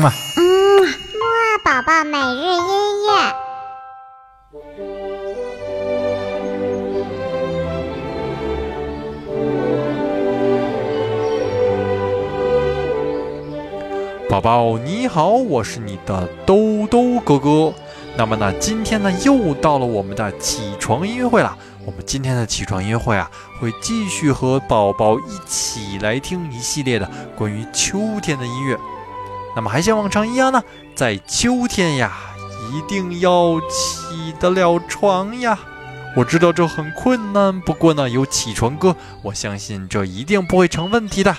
嘛。嗯，木二宝宝每日音乐。宝宝你好，我是你的兜兜哥哥。那么呢，今天呢又到了我们的起床音乐会了。我们今天的起床音乐会啊，会继续和宝宝一起来听一系列的关于秋天的音乐。那么还像往常一样呢，在秋天呀，一定要起得了床呀。我知道这很困难，不过呢，有起床歌，我相信这一定不会成问题的。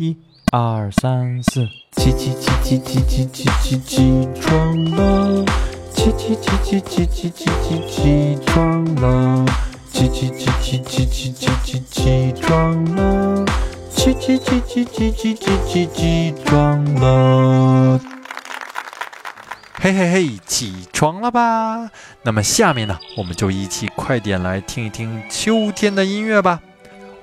一、二、三、四，起起起起起起起起起床了！起起起起起起起起起床了！起起起起起起起起起床了！起起起起起起起起起床了！嘿嘿嘿，起床了吧？那么下面呢，我们就一起快点来听一听秋天的音乐吧。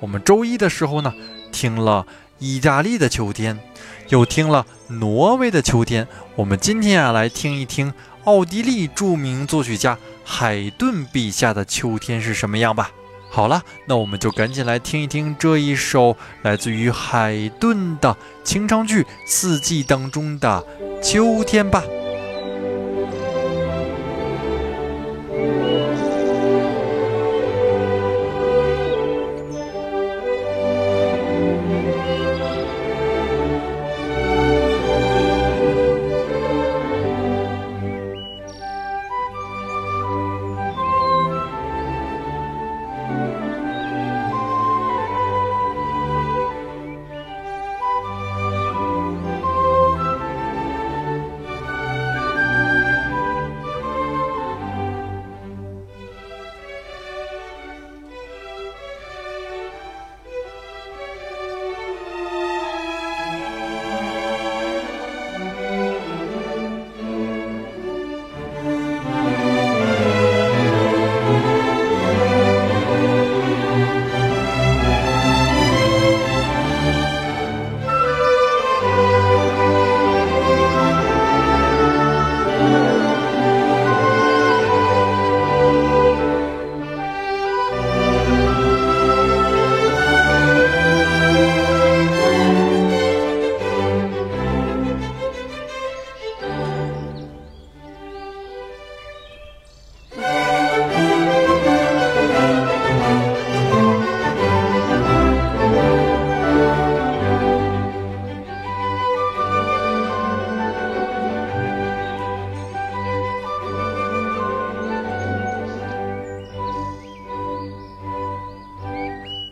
我们周一的时候呢，听了意大利的秋天，又听了挪威的秋天。我们今天啊，来听一听奥地利著名作曲家海顿笔下的秋天是什么样吧。好了，那我们就赶紧来听一听这一首来自于海顿的清唱剧《四季》当中的秋天吧。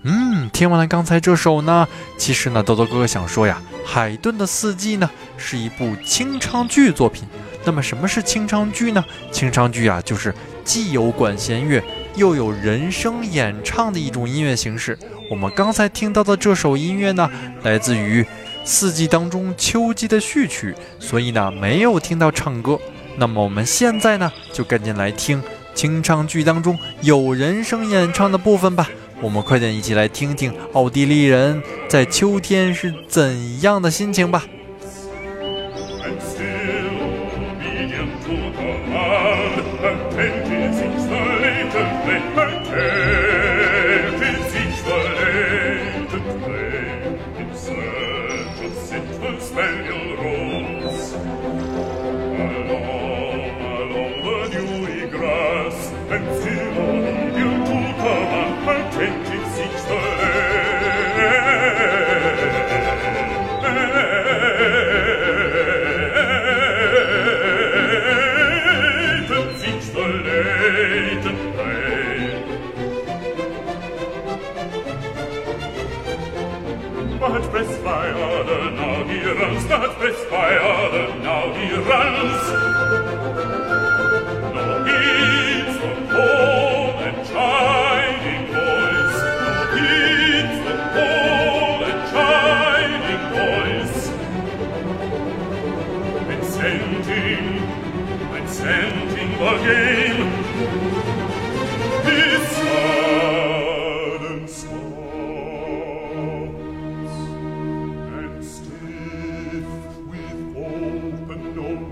嗯，听完了刚才这首呢，其实呢，豆豆哥哥想说呀，海顿的《四季》呢是一部清唱剧作品。那么什么是清唱剧呢？清唱剧啊，就是既有管弦乐，又有人声演唱的一种音乐形式。我们刚才听到的这首音乐呢，来自于《四季》当中秋季的序曲，所以呢，没有听到唱歌。那么我们现在呢，就赶紧来听清唱剧当中有人声演唱的部分吧。我们快点一起来听听奥地利人在秋天是怎样的心情吧。but press by order, now he runs, but press by order, now he runs. Nor heeds the call and chiding voice, nor heeds the call and chiding voice. And sending, and sending the game,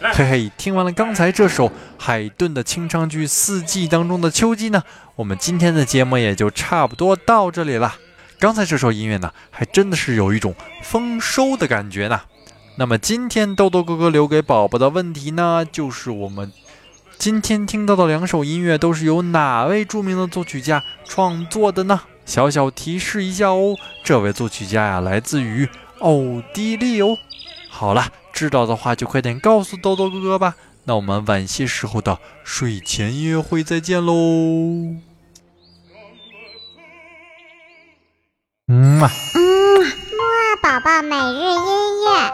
嘿嘿，听完了刚才这首海顿的清唱剧《四季》当中的秋季呢，我们今天的节目也就差不多到这里了。刚才这首音乐呢，还真的是有一种丰收的感觉呢。那么今天豆豆哥哥留给宝宝的问题呢，就是我们今天听到的两首音乐都是由哪位著名的作曲家创作的呢？小小提示一下哦，这位作曲家呀，来自于奥地利哦。好了，知道的话就快点告诉豆豆哥哥吧。那我们晚些时候的睡前音乐会再见喽。嗯嘛。嗯，木宝宝每日音乐